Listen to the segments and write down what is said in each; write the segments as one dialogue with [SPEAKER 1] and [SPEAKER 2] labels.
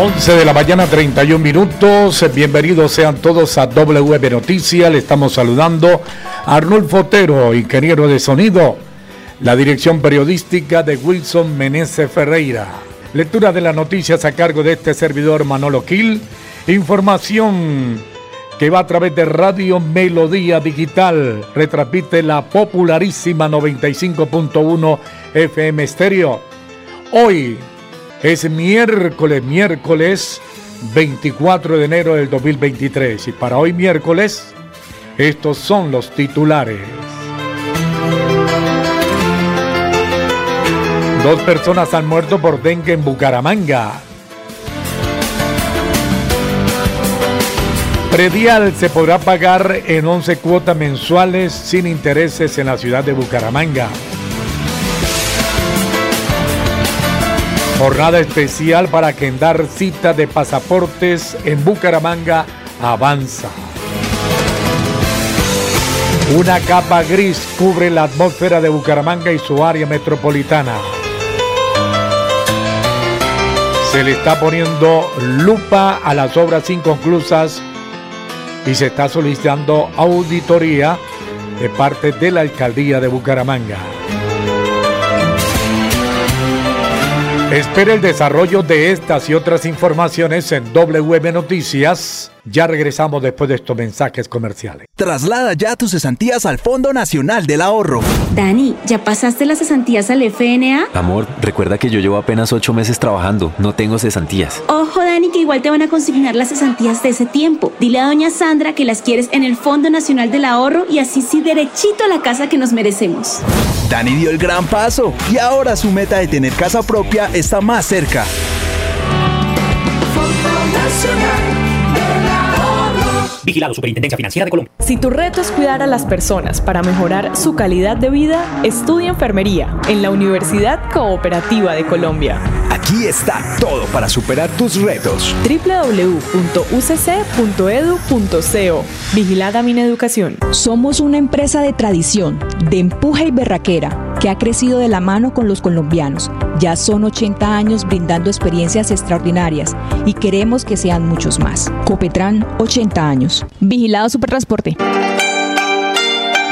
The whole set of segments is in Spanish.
[SPEAKER 1] 11 de la mañana, 31 minutos. Bienvenidos sean todos a WB Noticias. Le estamos saludando a Arnulfo Otero, ingeniero de sonido. La dirección periodística de Wilson Meneses Ferreira. Lectura de las noticias a cargo de este servidor Manolo Quil. Información que va a través de Radio Melodía Digital. Retransmite la popularísima 95.1 FM Stereo. Hoy, es miércoles, miércoles 24 de enero del 2023. Y para hoy miércoles, estos son los titulares. Dos personas han muerto por dengue en Bucaramanga. Predial se podrá pagar en 11 cuotas mensuales sin intereses en la ciudad de Bucaramanga. Jornada especial para dar cita de pasaportes en Bucaramanga avanza. Una capa gris cubre la atmósfera de Bucaramanga y su área metropolitana. Se le está poniendo lupa a las obras inconclusas y se está solicitando auditoría de parte de la alcaldía de Bucaramanga. Espera el desarrollo de estas y otras informaciones en WM Noticias. Ya regresamos después de estos mensajes comerciales.
[SPEAKER 2] Traslada ya tus cesantías al Fondo Nacional del Ahorro.
[SPEAKER 3] Dani, ¿ya pasaste las cesantías al FNA?
[SPEAKER 4] Amor, recuerda que yo llevo apenas ocho meses trabajando, no tengo cesantías.
[SPEAKER 3] Ojo, Dani, que igual te van a consignar las cesantías de ese tiempo. Dile a doña Sandra que las quieres en el Fondo Nacional del Ahorro y así sí derechito a la casa que nos merecemos.
[SPEAKER 2] Dani dio el gran paso y ahora su meta de tener casa propia está más cerca.
[SPEAKER 5] Fondo Nacional Vigilado Superintendencia Financiera de Colombia.
[SPEAKER 6] Si tu reto es cuidar a las personas para mejorar su calidad de vida, estudia enfermería en la Universidad Cooperativa de Colombia.
[SPEAKER 2] Aquí está todo para superar tus retos.
[SPEAKER 6] www.ucc.edu.co Vigilada Mineducación.
[SPEAKER 7] Somos una empresa de tradición, de empuje y berraquera que ha crecido de la mano con los colombianos. Ya son 80 años brindando experiencias extraordinarias y queremos que sean muchos más. Copetran, 80 años. Vigilado Supertransporte.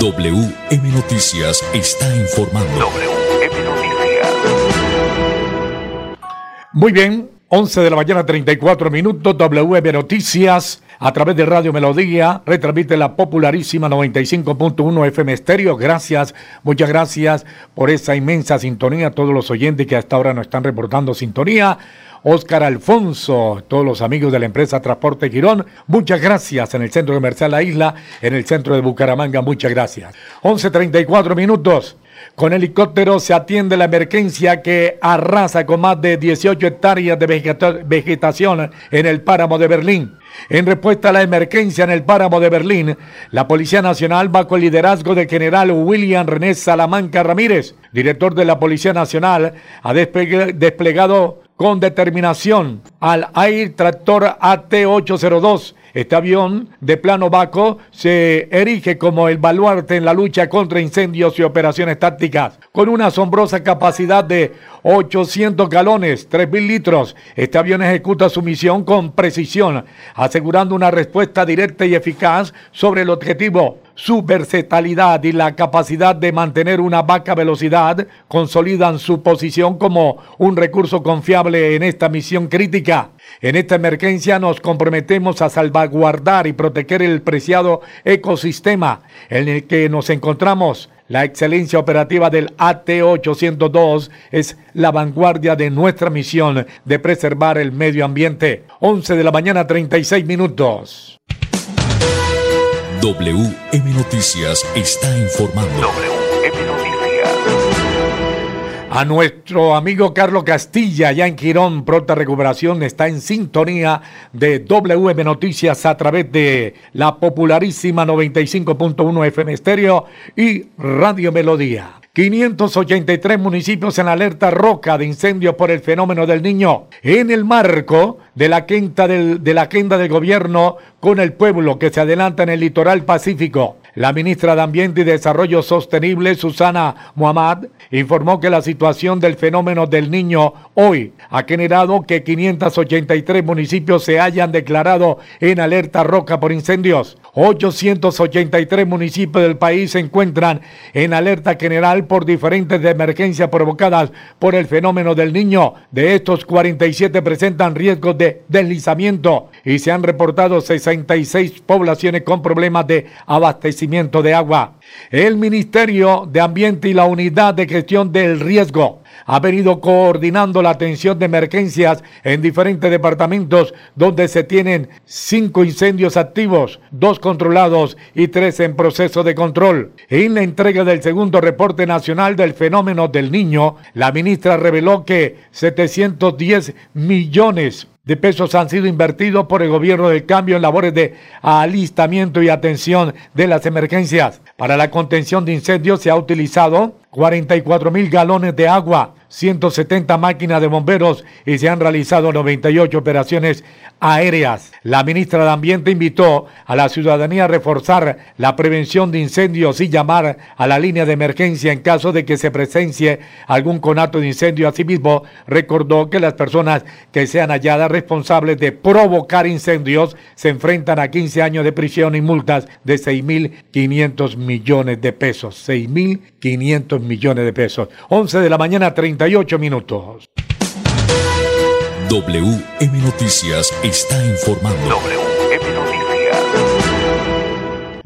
[SPEAKER 8] WM Noticias está informando. WM Noticias.
[SPEAKER 1] Muy bien, 11 de la mañana 34 minutos, WM Noticias a través de Radio Melodía, retransmite la popularísima 95.1 FM Estéreo. Gracias, muchas gracias por esa inmensa sintonía a todos los oyentes que hasta ahora nos están reportando sintonía. Oscar Alfonso, todos los amigos de la empresa Transporte Girón, muchas gracias en el centro comercial La Isla, en el centro de Bucaramanga, muchas gracias. 11.34 minutos. Con helicóptero se atiende la emergencia que arrasa con más de 18 hectáreas de vegetación en el páramo de Berlín. En respuesta a la emergencia en el páramo de Berlín, la Policía Nacional, bajo el liderazgo del general William René Salamanca Ramírez, director de la Policía Nacional, ha desplegado con determinación al Air Tractor AT-802 Este avión de plano bajo se erige como el baluarte en la lucha contra incendios y operaciones tácticas. Con una asombrosa capacidad de 800 galones, 3.000 litros, este avión ejecuta su misión con precisión, asegurando una respuesta directa y eficaz sobre el objetivo su versatilidad y la capacidad de mantener una baja velocidad consolidan su posición como un recurso confiable en esta misión crítica. En esta emergencia nos comprometemos a salvaguardar y proteger el preciado ecosistema en el que nos encontramos. La excelencia operativa del AT-802 es la vanguardia de nuestra misión de preservar el medio ambiente. 11 de la mañana 36 minutos.
[SPEAKER 8] WM Noticias está informando. WM Noticias.
[SPEAKER 1] A nuestro amigo Carlos Castilla, ya en Quirón, pronta recuperación, está en sintonía de WM Noticias a través de la popularísima 95.1 FM Estéreo y Radio Melodía. 583 municipios en alerta roca de incendio por el fenómeno del niño. En el marco de la, quinta del, de la agenda del gobierno con el pueblo que se adelanta en el litoral pacífico. La ministra de Ambiente y Desarrollo Sostenible, Susana Muhammad, informó que la situación del fenómeno del niño hoy ha generado que 583 municipios se hayan declarado en alerta roca por incendios. 883 municipios del país se encuentran en alerta general por diferentes emergencias provocadas por el fenómeno del niño. De estos, 47 presentan riesgos de deslizamiento y se han reportado 66 poblaciones con problemas de abastecimiento de agua. El Ministerio de Ambiente y la Unidad de Gestión del Riesgo ha venido coordinando la atención de emergencias en diferentes departamentos donde se tienen cinco incendios activos, dos controlados y tres en proceso de control. En la entrega del segundo reporte nacional del fenómeno del niño, la ministra reveló que 710 millones de pesos han sido invertidos por el gobierno del cambio en labores de alistamiento y atención de las emergencias. Para la contención de incendios se ha utilizado 44 mil galones de agua, 170 máquinas de bomberos y se han realizado 98 operaciones aéreas. La ministra de Ambiente invitó a la ciudadanía a reforzar la prevención de incendios y llamar a la línea de emergencia en caso de que se presencie algún conato de incendio. Asimismo, recordó que las personas que sean halladas responsables de provocar incendios se enfrentan a 15 años de prisión y multas de 6.500 millones de pesos. 6.500 millones de pesos. 11 de la mañana, 38 minutos.
[SPEAKER 8] WM Noticias está informando. WM Noticias.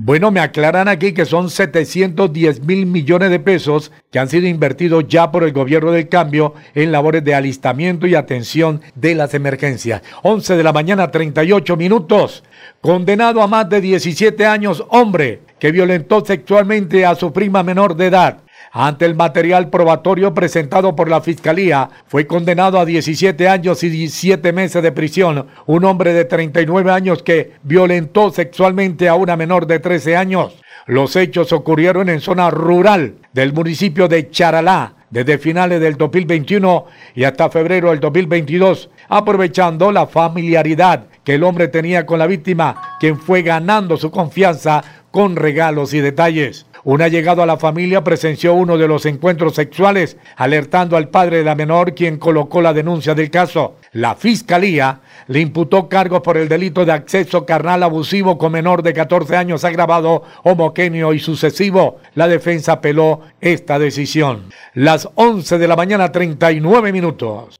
[SPEAKER 1] Bueno, me aclaran aquí que son 710 mil millones de pesos que han sido invertidos ya por el gobierno del cambio en labores de alistamiento y atención de las emergencias. 11 de la mañana, 38 minutos. Condenado a más de 17 años, hombre que violentó sexualmente a su prima menor de edad. Ante el material probatorio presentado por la Fiscalía, fue condenado a 17 años y 17 meses de prisión un hombre de 39 años que violentó sexualmente a una menor de 13 años. Los hechos ocurrieron en zona rural del municipio de Charalá desde finales del 2021 y hasta febrero del 2022, aprovechando la familiaridad que el hombre tenía con la víctima, quien fue ganando su confianza con regalos y detalles. Un allegado a la familia presenció uno de los encuentros sexuales, alertando al padre de la menor, quien colocó la denuncia del caso. La fiscalía le imputó cargos por el delito de acceso carnal abusivo con menor de 14 años agravado, homoquenio y sucesivo. La defensa apeló esta decisión. Las 11 de la mañana, 39 minutos.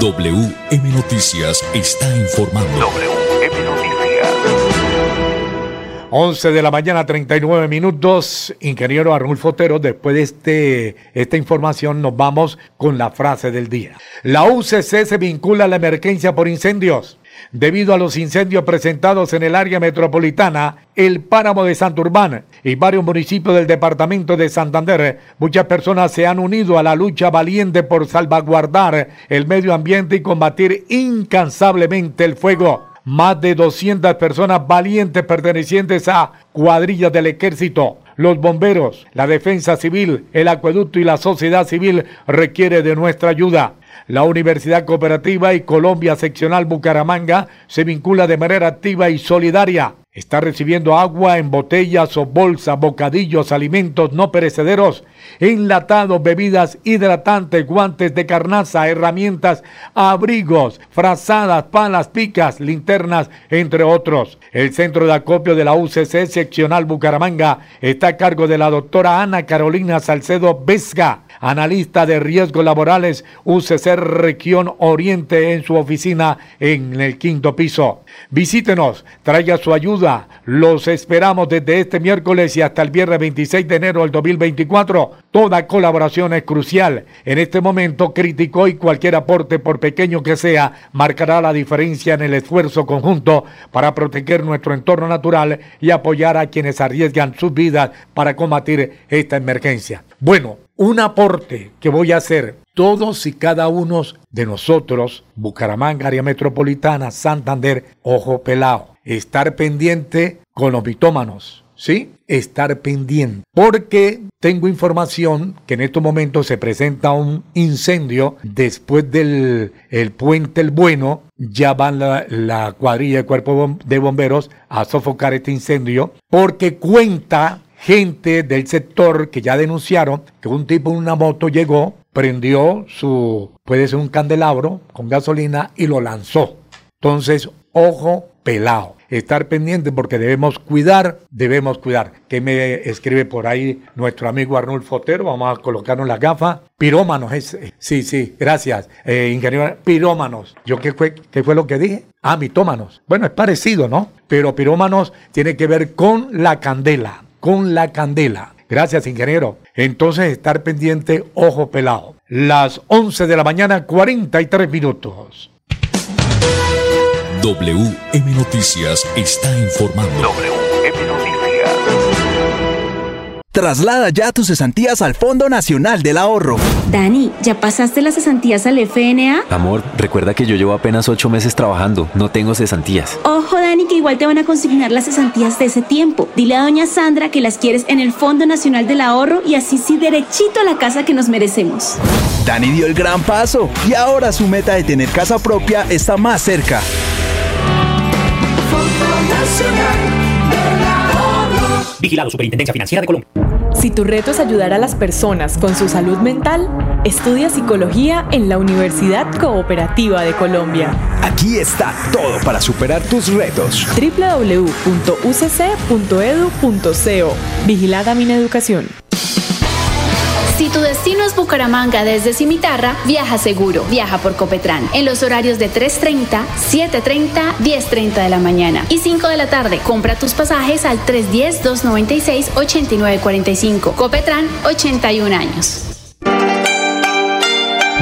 [SPEAKER 8] WM Noticias está informando.
[SPEAKER 1] 11 de la mañana, 39 minutos. Ingeniero Arnulfo Otero, después de este, esta información nos vamos con la frase del día. La UCC se vincula a la emergencia por incendios. Debido a los incendios presentados en el área metropolitana, el páramo de Santurbán y varios municipios del departamento de Santander, muchas personas se han unido a la lucha valiente por salvaguardar el medio ambiente y combatir incansablemente el fuego más de 200 personas valientes pertenecientes a cuadrillas del ejército. Los bomberos, la defensa civil, el acueducto y la sociedad civil requiere de nuestra ayuda. La Universidad Cooperativa y Colombia Seccional Bucaramanga se vincula de manera activa y solidaria Está recibiendo agua en botellas o bolsas, bocadillos, alimentos no perecederos, enlatados, bebidas hidratantes, guantes de carnaza, herramientas, abrigos, frazadas, palas, picas, linternas, entre otros. El centro de acopio de la UCC seccional Bucaramanga está a cargo de la doctora Ana Carolina Salcedo Vesga analista de riesgos laborales UCC Región Oriente en su oficina en el quinto piso. Visítenos, traiga su ayuda. Los esperamos desde este miércoles y hasta el viernes 26 de enero del 2024. Toda colaboración es crucial. En este momento crítico y cualquier aporte, por pequeño que sea, marcará la diferencia en el esfuerzo conjunto para proteger nuestro entorno natural y apoyar a quienes arriesgan sus vidas para combatir esta emergencia. Bueno, un aporte que voy a hacer todos y cada uno de nosotros, Bucaramanga, área metropolitana, Santander, ojo pelado, estar pendiente con los mitómanos, ¿sí? Estar pendiente, porque tengo información que en estos momentos se presenta un incendio después del el puente El Bueno, ya van la, la cuadrilla de cuerpo de bomberos a sofocar este incendio, porque cuenta gente del sector que ya denunciaron que un tipo en una moto llegó, prendió su, puede ser un candelabro con gasolina y lo lanzó. Entonces, ojo pelado. Estar pendiente porque debemos cuidar, debemos cuidar. Que me escribe por ahí nuestro amigo Arnulfo Otero? Vamos a colocarnos la gafa. Pirómanos, es, sí, sí, gracias, eh, ingeniero. Pirómanos. ¿Yo qué fue, qué fue lo que dije? Ah, mitómanos. Bueno, es parecido, ¿no? Pero pirómanos tiene que ver con la candela con la candela. Gracias, ingeniero. Entonces, estar pendiente, ojo pelado. Las 11 de la mañana, 43 minutos.
[SPEAKER 8] WM Noticias está informando.
[SPEAKER 2] Traslada ya tus cesantías al Fondo Nacional del Ahorro.
[SPEAKER 3] Dani, ¿ya pasaste las cesantías al FNA?
[SPEAKER 4] Amor, recuerda que yo llevo apenas ocho meses trabajando, no tengo cesantías.
[SPEAKER 3] Ojo, Dani, que igual te van a consignar las cesantías de ese tiempo. Dile a doña Sandra que las quieres en el Fondo Nacional del Ahorro y así sí derechito a la casa que nos merecemos.
[SPEAKER 2] Dani dio el gran paso y ahora su meta de tener casa propia está más cerca.
[SPEAKER 5] Fondo Nacional del Ahorro.
[SPEAKER 9] Vigilado Superintendencia Financiera de Colombia.
[SPEAKER 6] Si tu reto es ayudar a las personas con su salud mental, estudia psicología en la Universidad Cooperativa de Colombia.
[SPEAKER 2] Aquí está todo para superar tus retos.
[SPEAKER 6] www.ucc.edu.co Vigilada Mineducación.
[SPEAKER 10] Si tu destino es Bucaramanga desde Cimitarra, viaja seguro. Viaja por Copetran en los horarios de 3.30, 7.30, 10.30 de la mañana y 5 de la tarde. Compra tus pasajes al 310-296-8945. Copetran, 81 años.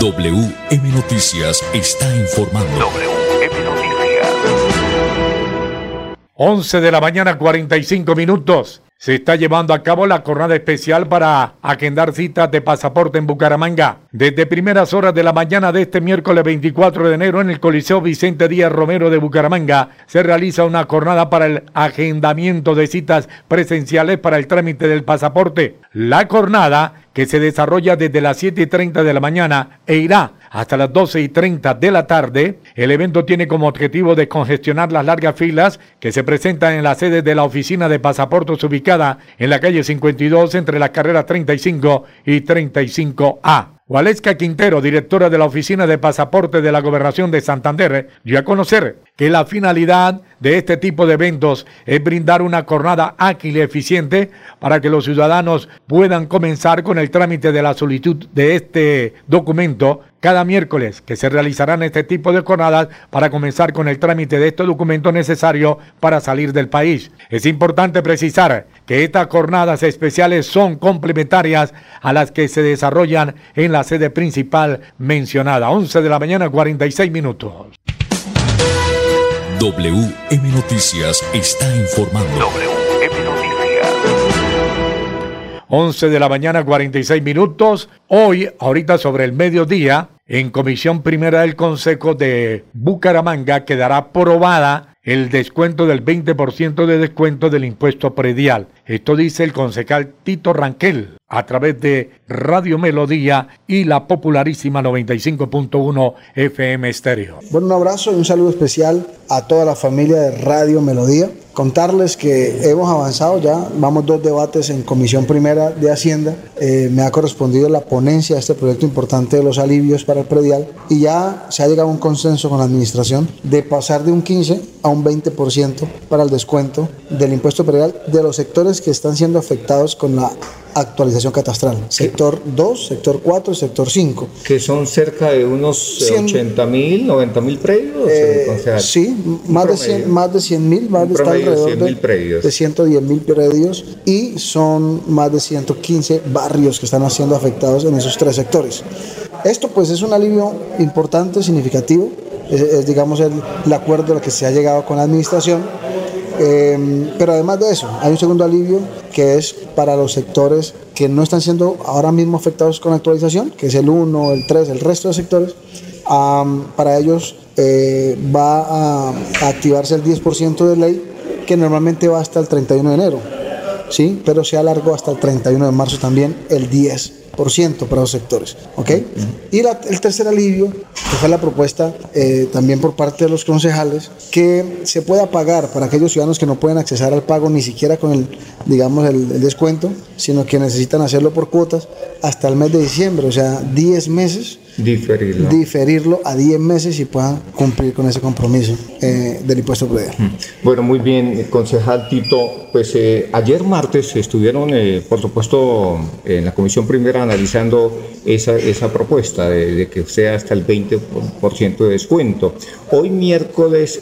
[SPEAKER 8] WM Noticias está informando.
[SPEAKER 11] WM Noticias.
[SPEAKER 1] 11 de la mañana, 45 minutos. Se está llevando a cabo la jornada especial para agendar citas de pasaporte en Bucaramanga. Desde primeras horas de la mañana de este miércoles 24 de enero en el Coliseo Vicente Díaz Romero de Bucaramanga se realiza una jornada para el agendamiento de citas presenciales para el trámite del pasaporte. La jornada que se desarrolla desde las 7 y 30 de la mañana e irá hasta las 12 y 30 de la tarde. El evento tiene como objetivo descongestionar las largas filas que se presentan en la sede de la oficina de pasaportes ubicada en la calle 52 entre las carreras 35 y 35A. Waleska Quintero, directora de la Oficina de Pasaporte de la Gobernación de Santander, dio a conocer que la finalidad de este tipo de eventos es brindar una jornada ágil y eficiente para que los ciudadanos puedan comenzar con el trámite de la solicitud de este documento cada miércoles que se realizarán este tipo de jornadas para comenzar con el trámite de estos documentos necesarios para salir del país. Es importante precisar que estas jornadas especiales son complementarias a las que se desarrollan en la sede principal mencionada. 11 de la mañana 46 minutos.
[SPEAKER 8] WM Noticias está informando.
[SPEAKER 1] 11 de la mañana 46 minutos. Hoy, ahorita sobre el mediodía, en Comisión Primera del Consejo de Bucaramanga quedará aprobada el descuento del 20% de descuento del impuesto predial. Esto dice el concejal Tito Ranquel a través de Radio Melodía y la popularísima 95.1 FM Estéreo.
[SPEAKER 12] Bueno, un abrazo y un saludo especial a toda la familia de Radio Melodía. Contarles que hemos avanzado ya, vamos dos debates en Comisión Primera de Hacienda. Eh, me ha correspondido la ponencia de este proyecto importante de los alivios para el predial y ya se ha llegado a un consenso con la administración de pasar de un 15 a un 20% para el descuento del impuesto predial de los sectores que están siendo afectados con la actualización catastral. Sector 2, sector 4 sector 5.
[SPEAKER 13] Que son cerca de unos 80 mil, 90 mil predios.
[SPEAKER 12] Eh, sí, más de, 100, más de 100 mil, más de alrededor de, predios. de 110 mil predios y son más de 115 barrios que están siendo afectados en esos tres sectores. Esto pues es un alivio importante, significativo, es, digamos el, el acuerdo al que se ha llegado con la administración Em, pero además de eso, hay un segundo alivio que es para los sectores que no están siendo ahora mismo afectados con actualización, que es el 1, el 3, el resto de sectores. para ellos eh, va a, activarse el 10% de ley que normalmente va hasta el 31 de enero, ¿sí? pero se alargó hasta el 31 de marzo también el 10% para los sectores. ¿ok? Y el tercer alivio, que fue la propuesta eh, también por parte de los concejales, que se pueda pagar para aquellos ciudadanos que no pueden acceder al pago ni siquiera con el, digamos, el, descuento, sino que necesitan hacerlo por cuotas hasta el mes de diciembre, o sea, 10 meses
[SPEAKER 13] diferirlo.
[SPEAKER 12] diferirlo a 10 meses y puedan cumplir con ese compromiso eh, del impuesto predial.
[SPEAKER 13] Bueno, muy bien, concejal Tito. Pues eh, ayer martes estuvieron, eh, por supuesto, en la Comisión Primera analizando esa, esa propuesta de, que sea hasta el 20% de descuento. Hoy miércoles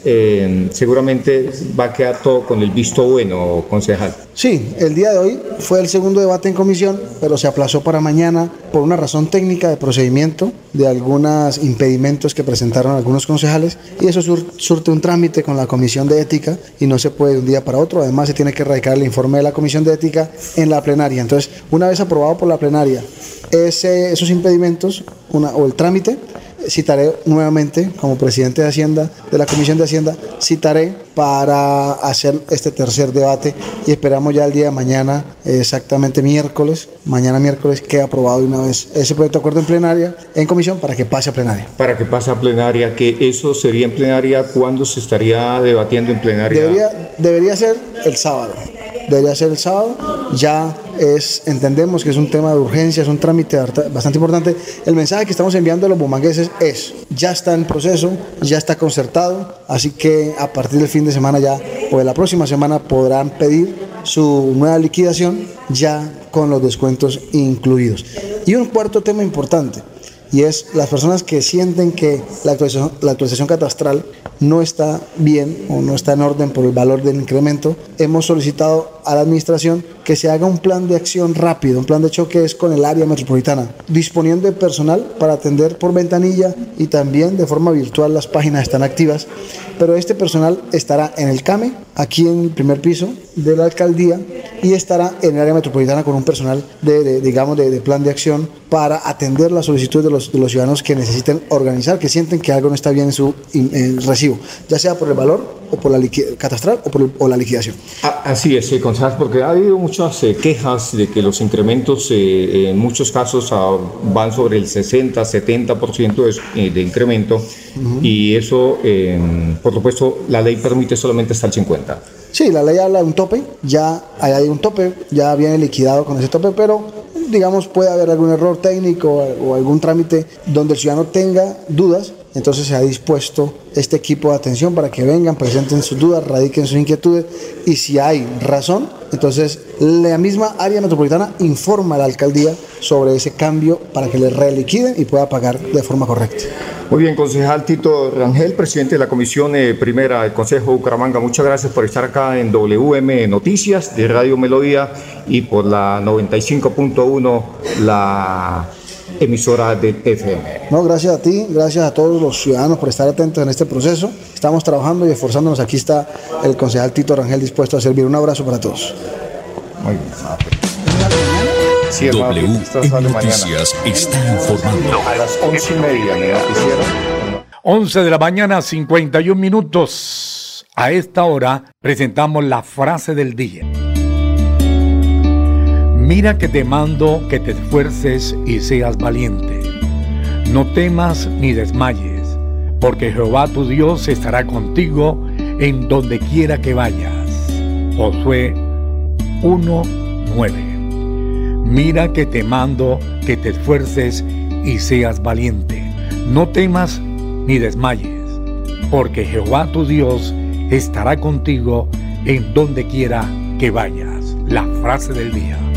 [SPEAKER 13] seguramente va a quedar todo con el visto bueno, concejal.
[SPEAKER 12] Sí, el día de hoy fue el segundo debate en comisión, pero se aplazó para mañana por una razón técnica de procedimiento de algunos impedimentos que presentaron algunos concejales y eso surte un trámite con la Comisión de Ética y no se puede de un día para otro. Además, se tiene que radicar el informe de la Comisión de Ética en la plenaria. Entonces, una vez aprobado por la plenaria ese, esos impedimentos una, o el trámite, citaré nuevamente como presidente de Hacienda, de la Comisión de Hacienda, citaré para hacer este tercer debate y esperamos ya el día de mañana, exactamente miércoles, mañana miércoles, que aprobado de una vez ese proyecto de acuerdo en plenaria, en comisión, para que pase a plenaria.
[SPEAKER 13] Para que pase a plenaria, que eso sería en plenaria, ¿cuándo se estaría debatiendo en plenaria?
[SPEAKER 12] Debería, debería ser el sábado debería ser el sábado. Ya es, entendemos que es un tema de urgencia, es un trámite bastante importante. El mensaje que estamos enviando a los bumangueses es, ya está en proceso, ya está concertado, así que a partir del fin de semana ya, o de la próxima semana, podrán pedir su nueva liquidación ya con los descuentos incluidos. Y un cuarto tema importante, y es las personas que sienten que la actualización, la actualización catastral no está bien o no está en orden por el valor del incremento, hemos solicitado a la administración que se haga un plan de acción rápido, un plan de choque es con el área metropolitana, disponiendo de personal para atender por ventanilla y también de forma virtual las páginas están activas, pero este personal estará en el CAME, aquí en el primer piso de la alcaldía y estará en el área metropolitana con un personal de, digamos de, plan de acción para atender las solicitudes de los, de los ciudadanos que necesiten organizar, que sienten que algo no está bien en su recibo, ya sea por el valor o por la catastral o por o la liquidación.
[SPEAKER 13] Ah, así es, eh, porque ha habido muchas eh, quejas de que los incrementos eh, en muchos casos ah, van sobre el 60, 70% de, de incremento y eso, em, por supuesto, la ley permite solamente hasta el 50.
[SPEAKER 12] Sí, la ley habla de un tope, ya hay un tope, ya viene liquidado con ese tope, pero digamos, puede haber algún error técnico o algún trámite donde el ciudadano tenga dudas, entonces se ha dispuesto este equipo de atención para que vengan, presenten sus dudas, radiquen sus inquietudes y si hay razón, entonces la misma área metropolitana informa a la alcaldía sobre ese cambio para que le reliquiden y pueda pagar de forma correcta.
[SPEAKER 13] Muy bien, concejal Tito Rangel, presidente de la Comisión eh, Primera del Consejo Bucaramanga, muchas gracias por estar acá en WM Noticias de Radio Melodía y por la 95.1, la emisora de FM.
[SPEAKER 12] No, gracias a ti, gracias a todos los ciudadanos por estar atentos en este proceso. Estamos trabajando y esforzándonos. Aquí está el concejal Tito Rangel dispuesto a servir. Un abrazo para todos.
[SPEAKER 13] Muy bien.
[SPEAKER 8] Sí, w Noticias está informando.
[SPEAKER 13] A las once y media, ¿me
[SPEAKER 1] 11 de la mañana, 51 minutos. A esta hora presentamos la frase del día. Mira que te mando que te esfuerces y seas valiente. No temas ni desmayes, porque Jehová tu Dios estará contigo en donde quiera que vayas. Josué 1:9. Mira que te mando que te esfuerces y seas valiente. No temas ni desmayes, porque Jehová tu Dios estará contigo en donde quiera que vayas. La frase del día.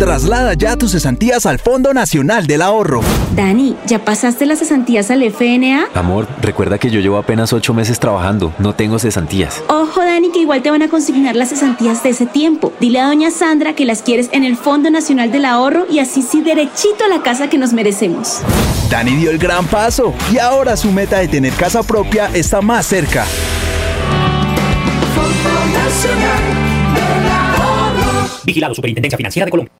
[SPEAKER 2] Traslada ya tus cesantías al Fondo Nacional del Ahorro.
[SPEAKER 3] Dani, ¿ya pasaste las cesantías al FNA?
[SPEAKER 4] Amor, recuerda que yo llevo apenas ocho meses trabajando, no tengo cesantías.
[SPEAKER 3] Ojo, Dani, que igual te van a consignar las cesantías de ese tiempo. Dile a doña Sandra que las quieres en el Fondo Nacional del Ahorro y así sí derechito a la casa que nos merecemos.
[SPEAKER 2] Dani dio el gran paso y ahora su meta de tener casa propia está más cerca.
[SPEAKER 5] Fondo Nacional del Ahorro.
[SPEAKER 9] Vigilado Superintendencia Financiera de Colombia.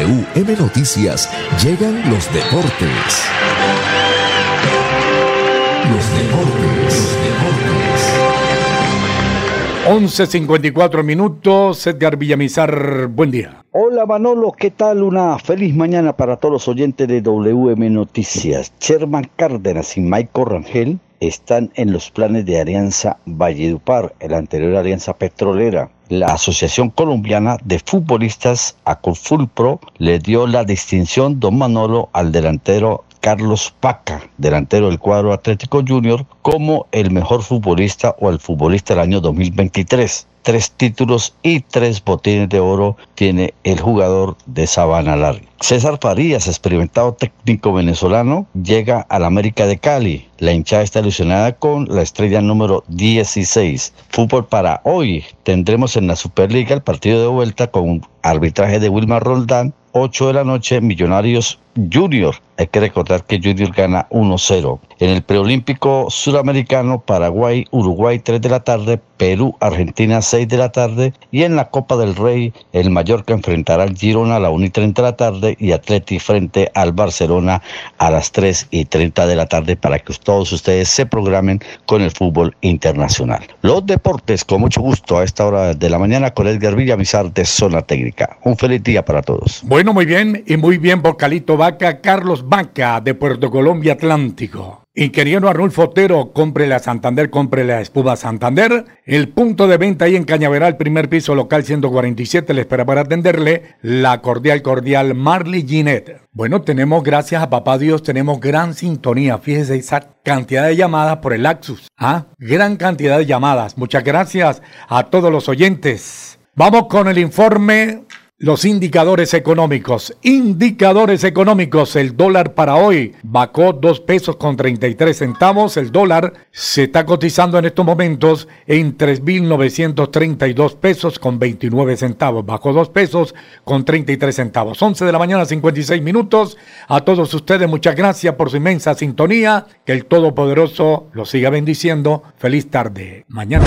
[SPEAKER 8] WM Noticias llegan los deportes. Los deportes, los deportes.
[SPEAKER 1] 11.54 minutos. Edgar Villamizar, buen día.
[SPEAKER 14] Hola Manolo, ¿qué tal? Una feliz mañana para todos los oyentes de WM Noticias. Sherman Cárdenas y Michael Rangel están en los planes de Alianza Valledupar, el anterior Alianza Petrolera. La Asociación Colombiana de Futbolistas, ACOFULPRO, le dio la distinción Don Manolo al delantero Carlos Paca, delantero del cuadro Atlético Junior, como el mejor futbolista o el futbolista del año 2023 tres títulos y tres botines de oro tiene el jugador de Sabana Larga. César Farías, experimentado técnico venezolano, llega al América de Cali. La hinchada está ilusionada con la estrella número 16. Fútbol para hoy. Tendremos en la Superliga el partido de vuelta con arbitraje de Wilmar Roldán. 8 de la noche, Millonarios Junior. Hay que recordar que Junior gana 1-0. En el preolímpico suramericano, Paraguay, Uruguay 3 de la tarde, Perú, Argentina 6 de la tarde y en la Copa del Rey, el Mallorca enfrentará al Girona a la 1 y 30 de la tarde y Atleti frente al Barcelona a las 3 y 30 de la tarde para que todos ustedes se programen con el fútbol internacional. Los deportes, con mucho gusto a esta hora de la mañana con Edgar Villamizar de Zona Técnica. Un feliz día para todos.
[SPEAKER 1] Bueno, muy bien y muy bien, vocalito Carlos Vaca de Puerto Colombia Atlántico. Ingeniero Arnulfo Otero, compre a Santander, compre la espuma Santander. El punto de venta ahí en Cañaveral, primer piso local 147, le espera para atenderle la cordial, cordial Marley Ginette. Bueno, tenemos, gracias a papá Dios, tenemos gran sintonía. Fíjese esa cantidad de llamadas por el Axus. ¿Ah? Gran cantidad de llamadas. Muchas gracias a todos los oyentes. Vamos con el informe los indicadores económicos. Indicadores económicos. El dólar para hoy bajó 2 pesos con 33 centavos. El dólar se está cotizando en estos momentos en 3.932 pesos con 29 centavos. Bajó 2 pesos con 33 centavos. 11 de la mañana, 56 minutos. A todos ustedes, muchas gracias por su inmensa sintonía. Que el Todopoderoso los siga bendiciendo. Feliz tarde. Mañana.